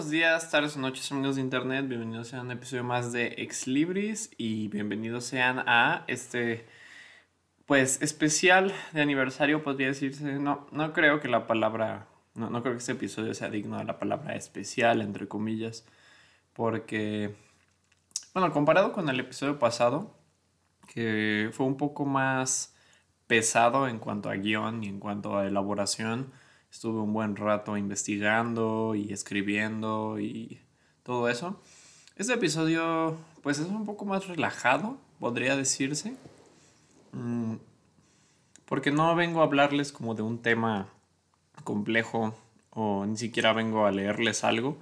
buenos días, tardes o noches amigos de internet, bienvenidos a un episodio más de Ex Libris y bienvenidos sean a este pues especial de aniversario podría decirse, no, no creo que la palabra, no, no creo que este episodio sea digno de la palabra especial entre comillas, porque bueno, comparado con el episodio pasado, que fue un poco más pesado en cuanto a guion y en cuanto a elaboración, Estuve un buen rato investigando y escribiendo y todo eso. Este episodio pues es un poco más relajado, podría decirse. Mm, porque no vengo a hablarles como de un tema complejo o ni siquiera vengo a leerles algo.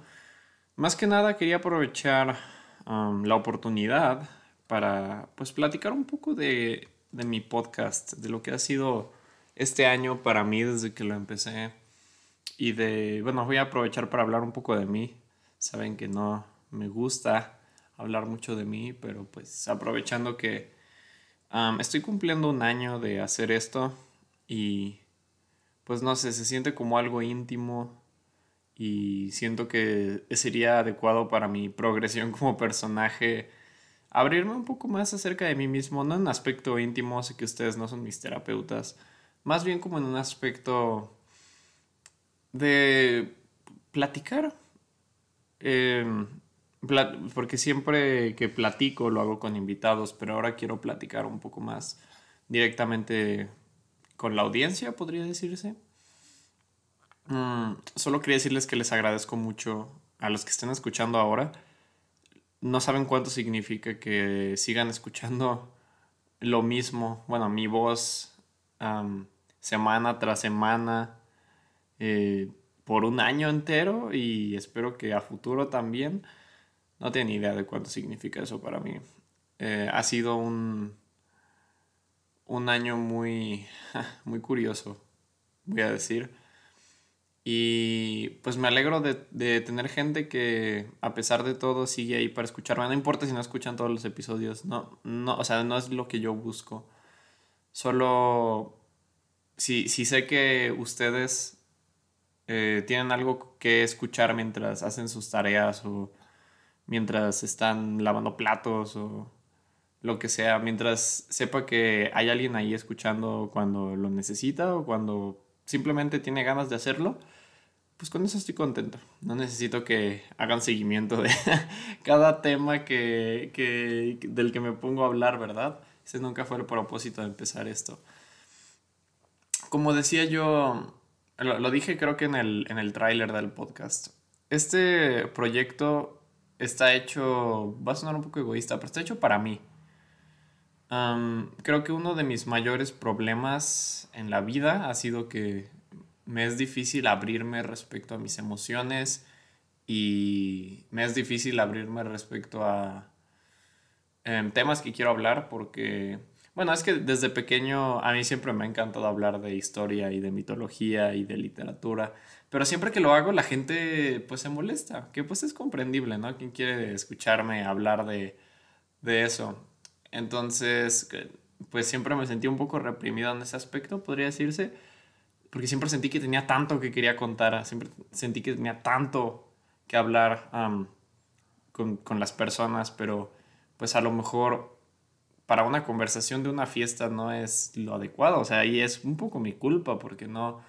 Más que nada quería aprovechar la oportunidad para pues platicar un poco de, de mi podcast, de lo que ha sido este año para mí desde que lo empecé. Y de, bueno, voy a aprovechar para hablar un poco de mí. Saben que no me gusta hablar mucho de mí, pero pues aprovechando que estoy cumpliendo un año de hacer esto y pues no sé, se siente como algo íntimo y siento que sería adecuado para mi progresión como personaje abrirme un poco más acerca de mí mismo, no en aspecto íntimo, sé que ustedes no son mis terapeutas, más bien como en un aspecto de platicar. Em, porque siempre que platico lo hago con invitados, pero ahora quiero platicar un poco más directamente con la audiencia, podría decirse. Mm, solo quería decirles que les agradezco mucho a los que estén escuchando ahora. No saben cuánto significa que sigan escuchando lo mismo, bueno, mi voz semana tras semana eh, por un año entero y espero que a futuro también. No tengo ni idea de cuánto significa eso para mí. Eh, ha sido un, un año muy, muy curioso, voy a decir. Y pues me alegro de, de, tener gente que a pesar de todo sigue ahí para escucharme. No importa si no escuchan todos los episodios. No, no, o sea, no es lo que yo busco. Solo si, si sé que ustedes eh, tienen algo que escuchar mientras hacen sus tareas o mientras están lavando platos o lo que sea, mientras sepa que hay alguien ahí escuchando cuando lo necesita o cuando simplemente tiene ganas de hacerlo, pues con eso estoy contento. No necesito que hagan seguimiento de cada tema que, que, del que me pongo a hablar, ¿verdad? Ese nunca fue el propósito de empezar esto. Como decía yo lo, dije creo que en el, en el tráiler del podcast. Este proyecto está hecho, va a sonar un poco egoísta, pero está hecho para mí. creo que uno de mis mayores problemas en la vida ha sido que me es difícil abrirme respecto a mis emociones y me es difícil abrirme respecto a em, temas que quiero hablar porque bueno, es que desde pequeño a mí siempre me ha encantado hablar de historia y de mitología y de literatura, pero siempre que lo hago la gente pues se molesta, que pues es comprendible, ¿no? ¿Quién quiere escucharme hablar de, de eso? Entonces, pues siempre me sentí un poco reprimido en ese aspecto, podría decirse, porque siempre sentí que tenía tanto que quería contar, siempre sentí que tenía tanto que hablar con, con las personas, pero pues a lo mejor para una conversación de una fiesta no es lo adecuado. O sea, ahí es un poco mi culpa porque no,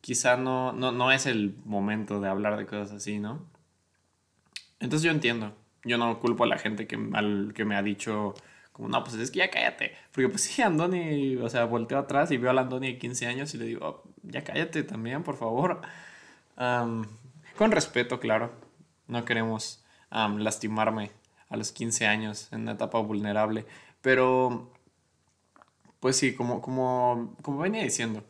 quizá no, no, no es el momento de hablar de cosas así, ¿no? Entonces yo entiendo. Yo no culpo a la gente que, al, que me ha dicho, como, no, pues es que ya cállate. Porque pues sí, Andoni, o sea, volteo atrás y veo a Andoni de 15 años y le digo, oh, ya cállate también, por favor. con respeto, claro. No queremos lastimarme a los 15 años en una etapa vulnerable. Pero, pues sí, como, como, como venía diciendo,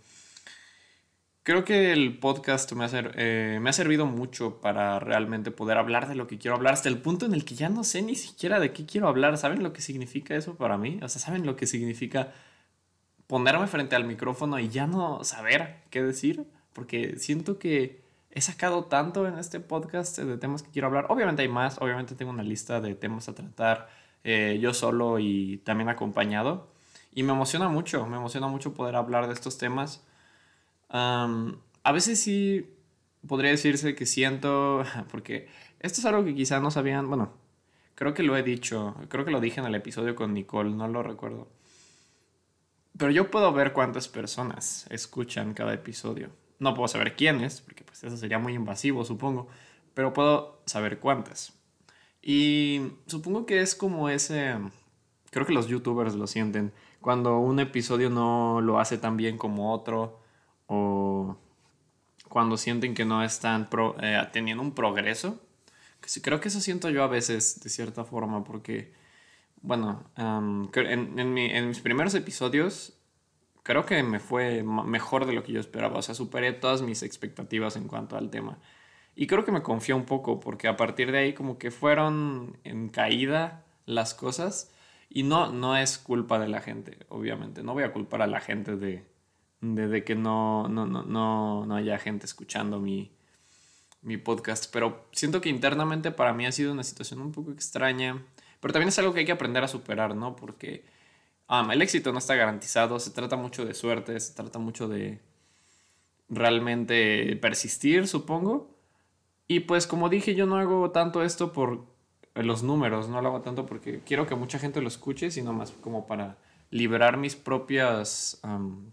creo que el podcast me ha, eh, me ha servido mucho para realmente poder hablar de lo que quiero hablar, hasta el punto en el que ya no sé ni siquiera de qué quiero hablar. ¿Saben lo que significa eso para mí? O sea, ¿saben lo que significa ponerme frente al micrófono y ya no saber qué decir? Porque siento que he sacado tanto en este podcast de temas que quiero hablar. Obviamente hay más, obviamente tengo una lista de temas a tratar eh, yo solo y también acompañado. Y me emociona mucho, me emociona mucho poder hablar de estos temas. a veces sí podría decirse que siento, porque esto es algo que quizá no sabían, bueno, creo que lo he dicho, creo que lo dije en el episodio con Nicole, no lo recuerdo. Pero yo puedo ver cuántas personas escuchan cada episodio. No puedo saber quiénes, porque pues eso sería muy invasivo, supongo, pero puedo saber cuántas. Y supongo que es como ese, creo que los youtubers lo sienten, cuando un episodio no lo hace tan bien como otro, o cuando sienten que no están eh, teniendo un progreso. Creo que eso siento yo a veces, de cierta forma, porque, bueno, en, en, mis primeros episodios creo que me fue mejor de lo que yo esperaba. O sea, superé todas mis expectativas en cuanto al tema. Y creo que me confió un poco, porque a partir de ahí como que fueron en caída las cosas. Y no, no es culpa de la gente, obviamente. No voy a culpar a la gente de, de, que no, no, no, no, no haya gente escuchando mi, mi podcast. Pero siento que internamente para mí ha sido una situación un poco extraña. Pero también es algo que hay que aprender a superar, ¿no? Porque el éxito no está garantizado. Se trata mucho de suerte, se trata mucho de realmente persistir, supongo. Y pues como dije, yo no hago tanto esto por los números, no lo hago tanto porque quiero que mucha gente lo escuche, sino más como para liberar mis propias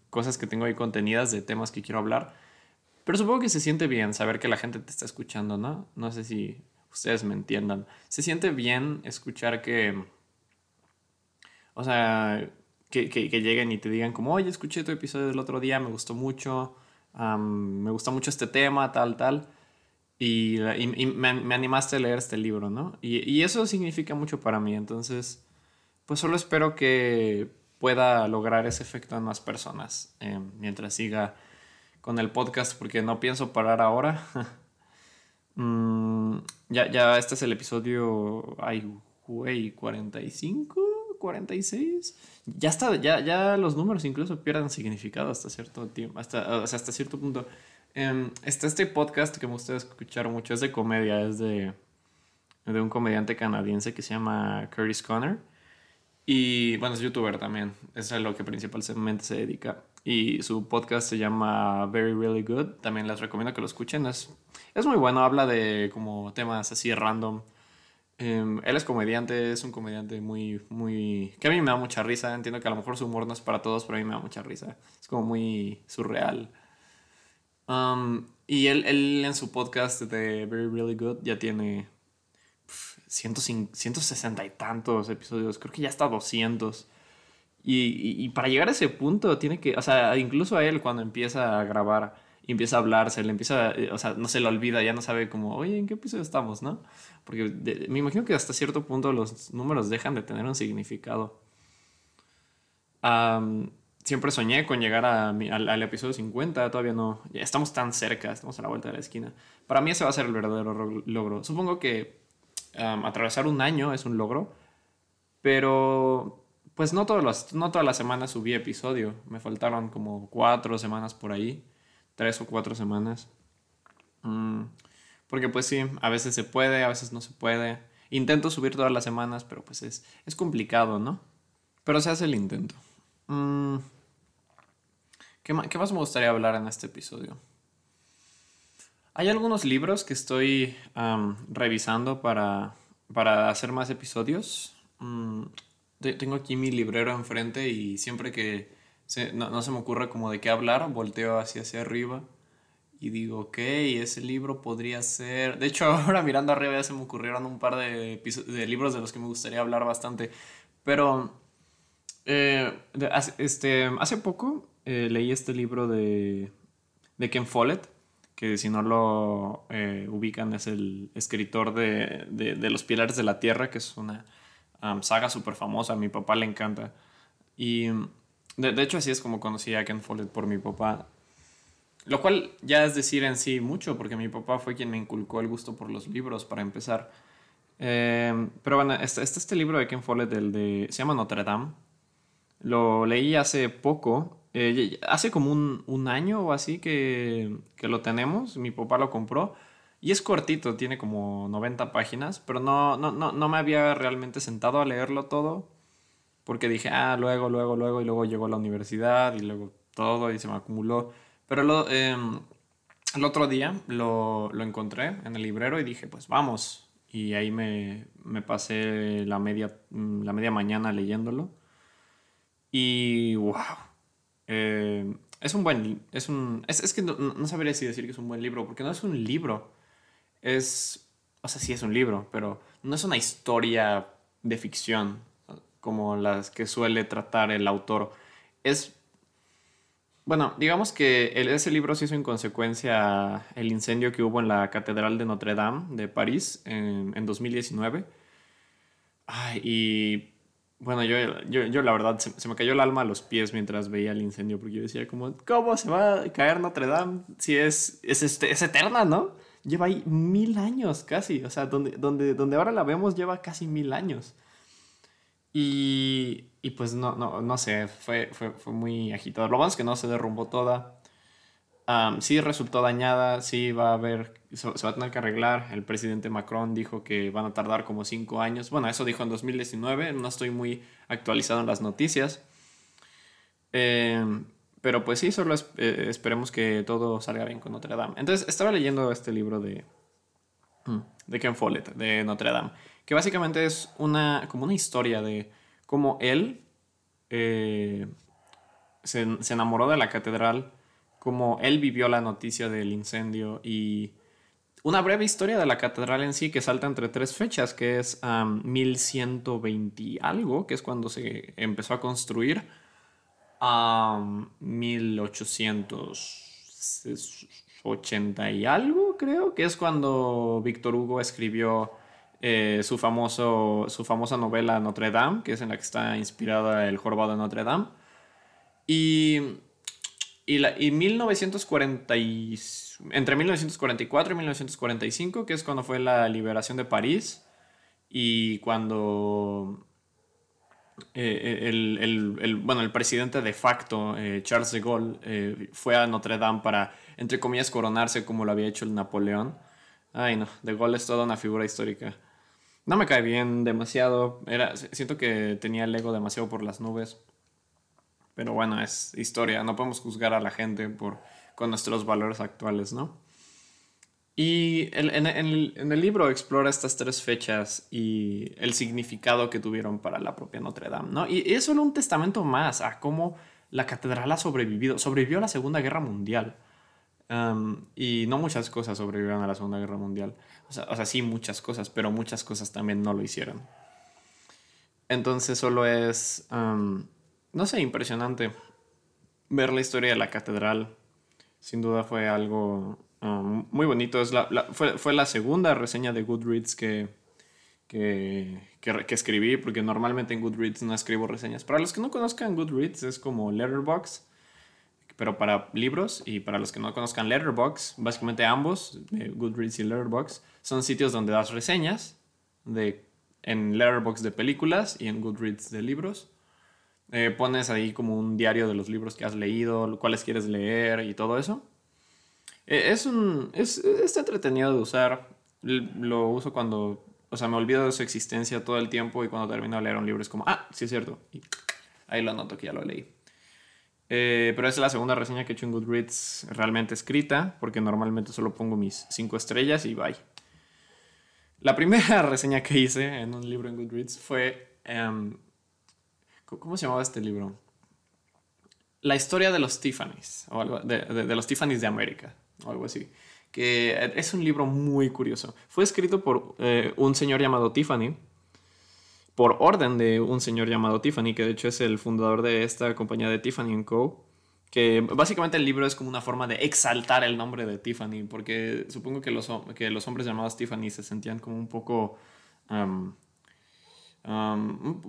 cosas que tengo ahí contenidas de temas que quiero hablar. Pero supongo que se siente bien saber que la gente te está escuchando, ¿no? No sé si ustedes me entiendan. Se siente bien escuchar que, o sea, que, que, lleguen y te digan como, oye, escuché tu episodio del otro día, me gustó mucho, me gusta mucho este tema, tal, tal y, me, animaste a leer este libro, ¿no? Y, eso significa mucho para mí, entonces, pues solo espero que pueda lograr ese efecto en más personas eh, mientras siga con el podcast, porque no pienso parar ahora. Mm, ya, ya este es el episodio, ay, güey, 45, 46. Ya está, ya, ya los números incluso pierden significado hasta cierto tiempo, hasta, hasta cierto punto. Eh, está este podcast que me gusta escuchar mucho, es de comedia, es de, de un comediante canadiense que se llama Curtis Connor. Y bueno, es youtuber también, es a lo que principalmente se dedica. Y su podcast se llama Very Really Good, también les recomiendo que lo escuchen, es, es muy bueno, habla de como temas así random. Em, él es comediante, es un comediante muy, muy... que a mí me da mucha risa, entiendo que a lo mejor su humor no es para todos, pero a mí me da mucha risa. Es como muy surreal. Um, y él, él, en su podcast de Very Really Good ya tiene 160 y tantos episodios, creo que ya está 200. Y, y, para llegar a ese punto tiene que, o sea, incluso a él cuando empieza a grabar y empieza a hablar, se le empieza, eh, o sea, no se le olvida, ya no sabe como, oye, ¿en qué episodio estamos, no? Porque me imagino que hasta cierto punto los números dejan de tener un significado. Um, siempre soñé con llegar al, episodio 50, todavía no, ya estamos tan cerca, estamos a la vuelta de la esquina. Para mí ese va a ser el verdadero logro. Supongo que atravesar un año es un logro, pero pues no, todos los, no todas las semanas subí episodio, me faltaron como cuatro semanas por ahí, tres o cuatro semanas. Mm, porque pues sí, a veces se puede, a veces no se puede. Intento subir todas las semanas, pero pues es, es complicado, ¿no? Pero se hace el intento. Mm, ¿Qué más, me gustaría hablar en este episodio? Hay algunos libros que estoy revisando para, para, hacer más episodios. Mm, tengo aquí mi librero enfrente y siempre que no, se me ocurre como de qué hablar, volteo hacia, hacia arriba y digo, ok, ese libro podría ser... De hecho, ahora mirando arriba ya se me ocurrieron un par de, libros de los que me gustaría hablar bastante. Pero eh, este, hace poco eh, leí este libro de, Ken Follett, que si no lo eh, ubican es el escritor de, de, Los Pilares de la Tierra, que es una saga súper famosa, a mi papá le encanta. Y de, hecho así es como conocí a Ken Follett por mi papá. Lo cual ya es decir en sí mucho, porque mi papá fue quien me inculcó el gusto por los libros para empezar. Eh, pero bueno, está, está, este libro de Ken Follett, el de, se llama Notre Dame. Lo leí hace poco eh, hace como un, año o así que, lo tenemos, mi papá lo compró y es cortito, tiene como 90 páginas, pero no, no, no, no me había realmente sentado a leerlo todo porque dije, ah, luego, luego, luego, y luego llegó a la universidad y luego todo y se me acumuló. Pero em, el otro día lo, lo, encontré en el librero y dije, pues vamos. Y ahí me, me pasé la media, la media mañana leyéndolo. Y wow. Eh, es un buen. Es un. Es, es que no, no, sabría si decir que es un buen libro, porque no es un libro. Es. O sea, sí es un libro, pero no es una historia de ficción como las que suele tratar el autor. Es bueno, digamos que ese libro se hizo en consecuencia el incendio que hubo en la Catedral de Notre Dame de París en, en 2019. Ay, y bueno, yo, yo, la verdad se, me cayó el alma a los pies mientras veía el incendio porque yo decía como, ¿cómo se va a caer Notre Dame si es, es, este, es eterna, ¿no? Lleva ahí mil años casi, o sea, donde, donde, donde ahora la vemos lleva casi mil años. Y, y pues no, no, no sé, fue, fue, fue, muy agitado. Lo bueno es que no se derrumbó toda. Sí resultó dañada, sí va a haber, se, va a tener que arreglar. El presidente Macron dijo que van a tardar como cinco años. Bueno, eso dijo en 2019, no estoy muy actualizado en las noticias. Em, pero pues sí, solo eh, esperemos que todo salga bien con Notre Dame. Entonces, estaba leyendo este libro de, mm, de Ken Follett, de Notre Dame que básicamente es una, como una historia de cómo él eh, se, enamoró de la catedral, cómo él vivió la noticia del incendio y una breve historia de la catedral en sí que salta entre tres fechas, que es 1120 y algo, que es cuando se empezó a construir, a 1880 y algo, creo, que es cuando Víctor Hugo escribió eh, su, famoso, su famosa novela Notre Dame, que es en la que está inspirada el jorobado de Notre Dame. Y, y, la, y 1940 entre 1944 y 1945, que es cuando fue la liberación de París y cuando eh, el, el, el, bueno, el presidente de facto, eh, Charles de Gaulle, fue a Notre Dame para, entre comillas, coronarse como lo había hecho el Napoleón. Ay, no, de Gaulle es toda una figura histórica. No me cae bien demasiado. Era, siento que tenía el ego demasiado por las nubes. Pero bueno, es historia. No podemos juzgar a la gente por, con nuestros valores actuales, ¿no? Y en, el, libro explora estas tres fechas y el significado que tuvieron para la propia Notre Dame, ¿no? Y, es solo un testamento más a cómo la catedral ha sobrevivido. Sobrevivió a la Segunda Guerra Mundial. Um, y no muchas cosas sobrevivieron a la Segunda Guerra Mundial. O sea, sí, muchas cosas, pero muchas cosas también no lo hicieron. Entonces solo es, no sé, impresionante ver la historia de la catedral. Sin duda fue algo muy bonito. Es la, fue, fue, la segunda reseña de Goodreads que, que, que, que, escribí, porque normalmente en Goodreads no escribo reseñas. Para los que no conozcan Goodreads, es como Letterboxd pero para libros y para los que no conozcan Letterboxd, básicamente ambos, Goodreads y Letterboxd, son sitios donde das reseñas de, en Letterboxd de películas y en Goodreads de libros. Eh, pones ahí como un diario de los libros que has leído, cuáles quieres leer y todo eso. Eh, es un. Es, es, entretenido de usar. Lo uso cuando. O sea, me olvido de su existencia todo el tiempo y cuando termino de leer un libro es como, ah, sí es cierto. Y ahí lo anoto que ya lo leí. Eh, pero es la segunda reseña que he hecho en Goodreads realmente escrita, porque normalmente solo pongo mis cinco estrellas y bye. La primera reseña que hice en un libro en Goodreads fue... Em, ¿Cómo se llamaba este libro? La historia de los Tiffany's, o algo, de, de, los Tiffany's de América, o algo así. Que es un libro muy curioso. Fue escrito por eh, un señor llamado Tiffany, por orden de un señor llamado Tiffany, que de hecho es el fundador de esta compañía de Tiffany Co. Que básicamente el libro es como una forma de exaltar el nombre de Tiffany, porque supongo que los, que los hombres llamados Tiffany se sentían como un poco...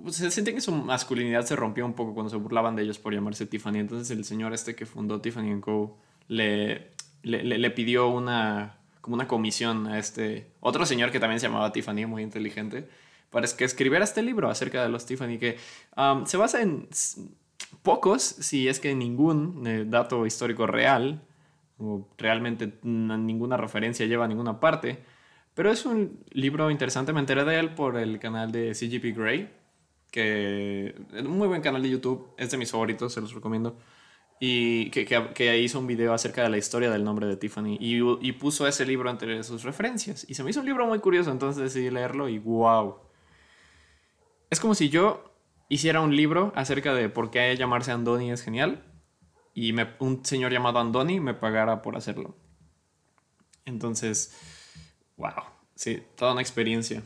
se sentían que su masculinidad se rompió un poco cuando se burlaban de ellos por llamarse Tiffany. Entonces el señor este que fundó Tiffany Co. le, le, le pidió una, como una comisión a este otro señor que también se llamaba Tiffany, muy inteligente para que escribiera este libro acerca de los Tiffany, que um, se basa en pocos, si es que ningún eh, dato histórico real, o realmente ninguna referencia lleva a ninguna parte, pero es un libro interesante, me enteré de él por el canal de CGP Grey, que es un muy buen canal de YouTube, es de mis favoritos, se los recomiendo. y que, que, hizo un video acerca de la historia del nombre de Tiffany y, y, puso ese libro entre sus referencias. Y se me hizo un libro muy curioso, entonces decidí leerlo y wow. Es como si yo hiciera un libro acerca de por qué llamarse Andoni es genial y un señor llamado Andoni me pagara por hacerlo. Entonces, wow, sí, toda una experiencia.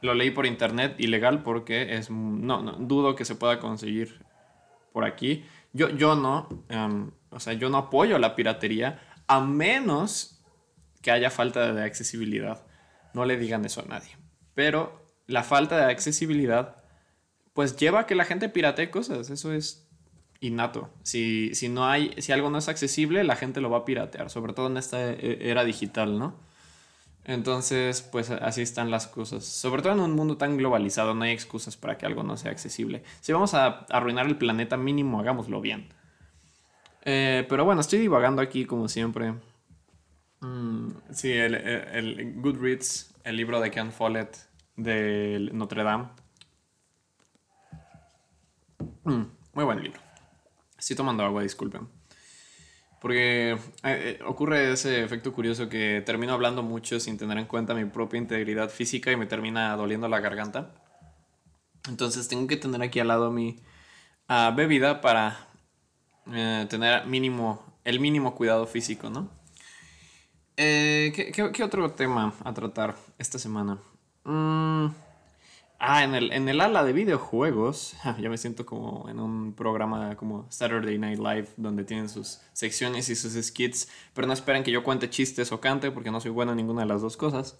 Lo leí por internet, ilegal, porque es, no, no dudo que se pueda conseguir por aquí yo, yo no, em, o sea, yo no apoyo la piratería a menos que haya falta de accesibilidad. No le digan eso a nadie. Pero la falta de accesibilidad, pues lleva a que la gente piratee cosas. Eso es innato. Si, si, no hay, si algo no es accesible, la gente lo va a piratear, sobre todo en esta e, era digital, ¿no? Entonces, pues así están las cosas. Sobre todo en un mundo tan globalizado, no hay excusas para que algo no sea accesible. Si vamos a arruinar el planeta mínimo, hagámoslo bien. Eh, pero bueno, estoy divagando aquí como siempre. Mm, sí, el, Goodreads, el libro de Ken Follett de Notre Dame. Mm, muy buen libro. Estoy tomando agua, disculpen. Porque eh, eh, ocurre ese efecto curioso que termino hablando mucho sin tener en cuenta mi propia integridad física y me termina doliendo la garganta. Entonces tengo que tener aquí al lado mi ah, bebida para eh, tener mínimo, el mínimo cuidado físico, ¿no? ¿qué, qué, otro tema a tratar esta semana? Mm, Ah, en el, en el ala de videojuegos, ya me siento como en un programa como Saturday Night Live, donde tienen sus secciones y sus skits, pero no esperen que yo cuente chistes o cante, porque no soy bueno en ninguna de las dos cosas.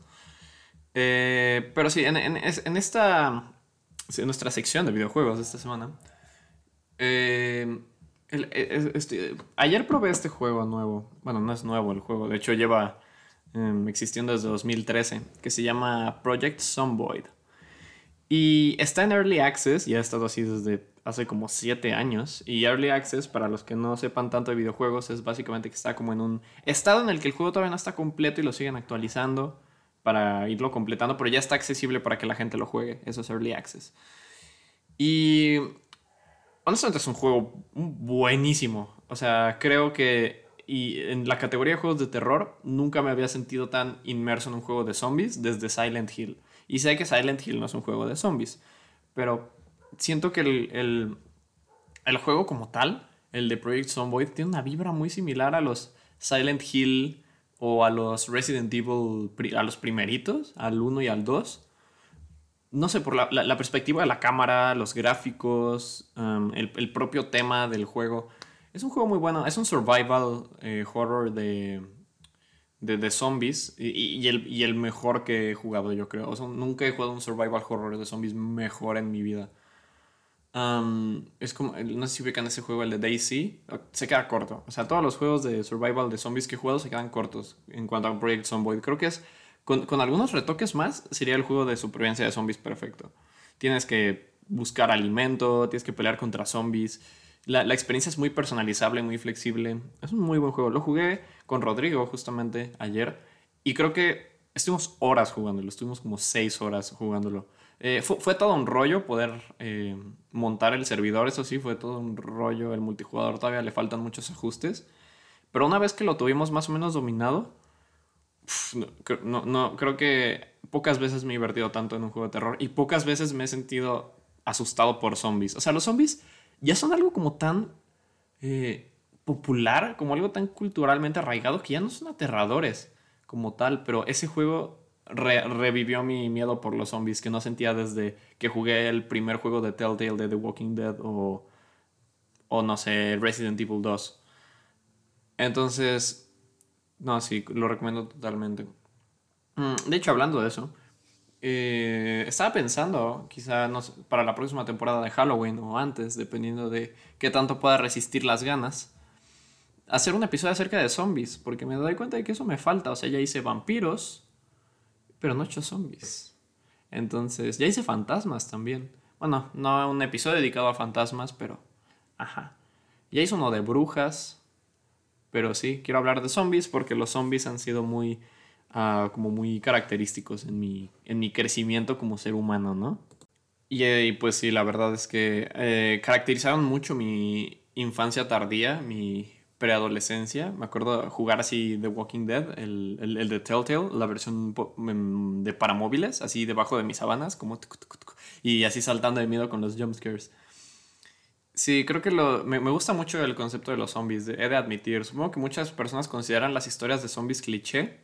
Eh, pero sí, en, en, en esta, en nuestra sección de videojuegos de esta semana, eh, e, este, ayer probé este juego nuevo, bueno, no es nuevo el juego, de hecho lleva em, existiendo desde 2013, que se llama Project Zomboid. Y está en Early Access, y ha estado así desde hace como 7 años. Y Early Access, para los que no sepan tanto de videojuegos, es básicamente que está como en un estado en el que el juego todavía no está completo y lo siguen actualizando para irlo completando, pero ya está accesible para que la gente lo juegue. Eso es Early Access. Y honestamente es un juego buenísimo. O sea, creo que y en la categoría de juegos de terror nunca me había sentido tan inmerso en un juego de zombies desde Silent Hill. Y sé que Silent Hill no es un juego de zombies, pero siento que el, juego como tal, el de Project Zomboid, tiene una vibra muy similar a los Silent Hill o a los Resident Evil, a los primeritos, al 1 y al 2. No sé, por la, perspectiva de la cámara, los gráficos, um, el, propio tema del juego. Es un juego muy bueno, es un survival eh, horror de, de, zombies y, el, el, mejor que he jugado, yo creo. nunca he jugado un survival horror de zombies mejor en mi vida. es como, no sé si ubican ese juego, el de Daisy, se queda corto. O sea, todos los juegos de survival de zombies que he jugado se quedan cortos en cuanto a Project Zomboid. Creo que es, con, con algunos retoques más, sería el juego de supervivencia de zombies perfecto. Tienes que buscar alimento, tienes que pelear contra zombies la, experiencia es muy personalizable, muy flexible. Es un muy buen juego. Lo jugué con Rodrigo justamente ayer y creo que estuvimos horas jugándolo. Estuvimos como seis horas jugándolo. Eh, fue, todo un rollo poder eh, montar el servidor, eso sí, fue todo un rollo. El multijugador todavía le faltan muchos ajustes. Pero una vez que lo tuvimos más o menos dominado, no, no, creo que pocas veces me he divertido tanto en un juego de terror y pocas veces me he sentido asustado por zombies. O sea, los zombies ya son algo como tan eh, popular, como algo tan culturalmente arraigado que ya no son aterradores como tal, pero ese juego revivió mi miedo por los zombies que no sentía desde que jugué el primer juego de Telltale de The Walking Dead o, o no sé, Resident Evil 2. Entonces, no, sí, lo recomiendo totalmente. Mm, de hecho, hablando de eso, eh, estaba pensando, quizá para la próxima temporada de Halloween o antes, dependiendo de qué tanto pueda resistir las ganas, hacer un episodio acerca de zombies, porque me doy cuenta de que eso me falta. O sea, ya hice vampiros, pero no he hecho zombies. Entonces, ya hice fantasmas también. Bueno, no un episodio dedicado a fantasmas, pero... Ajá. Ya hice uno de brujas, pero sí, quiero hablar de zombies porque los zombies han sido muy como muy característicos en mi, en mi crecimiento como ser humano, ¿no? Y, pues sí, la verdad es que eh, caracterizaron mucho mi infancia tardía, mi preadolescencia. Me acuerdo jugar así The Walking Dead, el, el, de Telltale, la versión mm, de para móviles, así debajo de mis sábanas, como y así saltando de miedo con los jumpscares. Sí, creo que lo, me, me, gusta mucho el concepto de los zombies, he de admitir. Supongo que muchas personas consideran las historias de zombies cliché,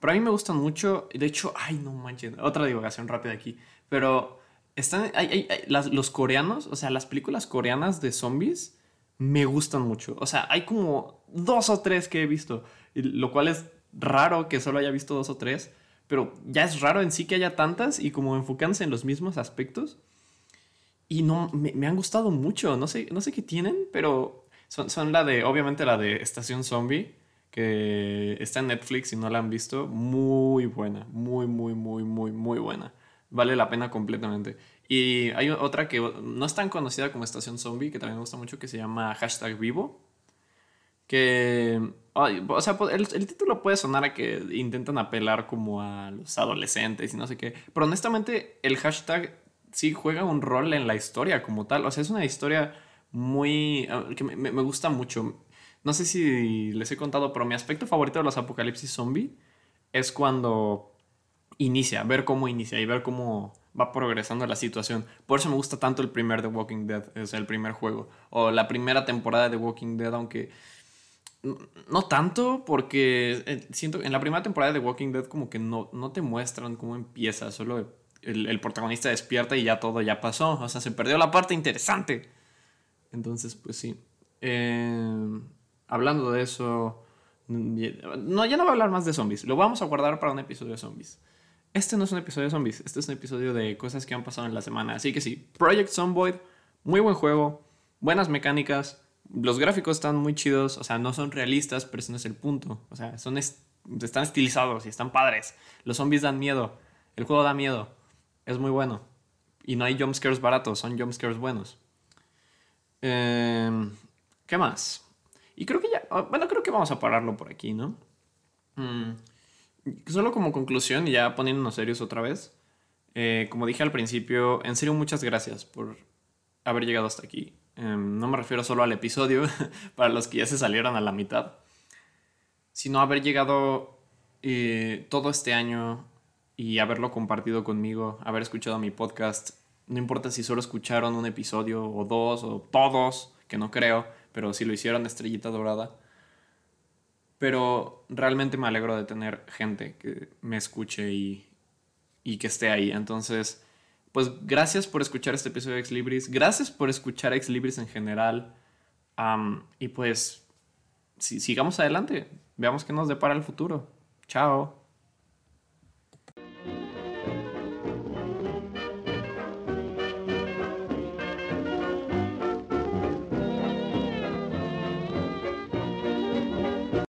pero a mí me gustan mucho. De hecho, ay, no manches, otra divagación rápida aquí. Pero están, hay, hay, los coreanos, o sea, las películas coreanas de zombies me gustan mucho. O sea, hay como dos o tres que he visto, lo cual es raro que solo haya visto dos o tres, pero ya es raro en sí que haya tantas y como enfocándose en los mismos aspectos. Y no, me, han gustado mucho, no sé, no sé qué tienen, pero son, son la de, obviamente la de Estación Zombie, que está en Netflix y no la han visto, muy buena, muy, muy, muy, muy, muy buena. Vale la pena completamente. Y hay otra que no es tan conocida como Estación Zombie, que también me gusta mucho, que se llama Hashtag Vivo. Que, o sea, el, el, título puede sonar a que intentan apelar como a los adolescentes y no sé qué. Pero honestamente, el hashtag sí juega un rol en la historia como tal. O sea, es una historia muy... Ah, que me, me gusta mucho. No sé si les he contado, pero mi aspecto favorito de los apocalipsis zombie es cuando inicia, ver cómo inicia y ver cómo va progresando la situación. Por eso me gusta tanto el primer The Walking Dead, sea, el primer juego. O la primera temporada de The Walking Dead, aunque no tanto, porque eh, siento en la primera temporada de The Walking Dead como que no, no te muestran cómo empieza, solo el, protagonista despierta y ya todo ya pasó. O sea, se perdió la parte interesante. Entonces, pues sí. Eh, hablando de eso... No, ya no voy a hablar más de zombies. Lo vamos a guardar para un episodio de zombies. Este no es un episodio de zombies, este es un episodio de cosas que han pasado en la semana. Así que sí, Project Zomboid, muy buen juego, buenas mecánicas, los gráficos están muy chidos, o sea, no son realistas, pero ese no es el punto. O sea, son están estilizados y están padres. Los zombies dan miedo, el juego da miedo, es muy bueno. Y no hay jumpscares baratos, son jumpscares buenos. Em, ¿Qué más? Y creo que ya, bueno, creo que vamos a pararlo por aquí, ¿no? Mm, Solo como conclusión y ya poniéndonos serios otra vez. Eh, como dije al principio, en serio muchas gracias por haber llegado hasta aquí. Em, no me refiero solo al episodio, para los que ya se salieron a la mitad, sino haber llegado eh, todo este año y haberlo compartido conmigo, haber escuchado mi podcast. No importa si solo escucharon un episodio o dos o todos, que no creo, pero si lo hicieron estrellita dorada pero realmente me alegro de tener gente que me escuche y, que esté ahí. Entonces, pues gracias por escuchar este episodio de Ex Libris. Gracias por escuchar Ex Libris en general. y pues, si, sigamos adelante. Veamos qué nos depara el futuro. Chao.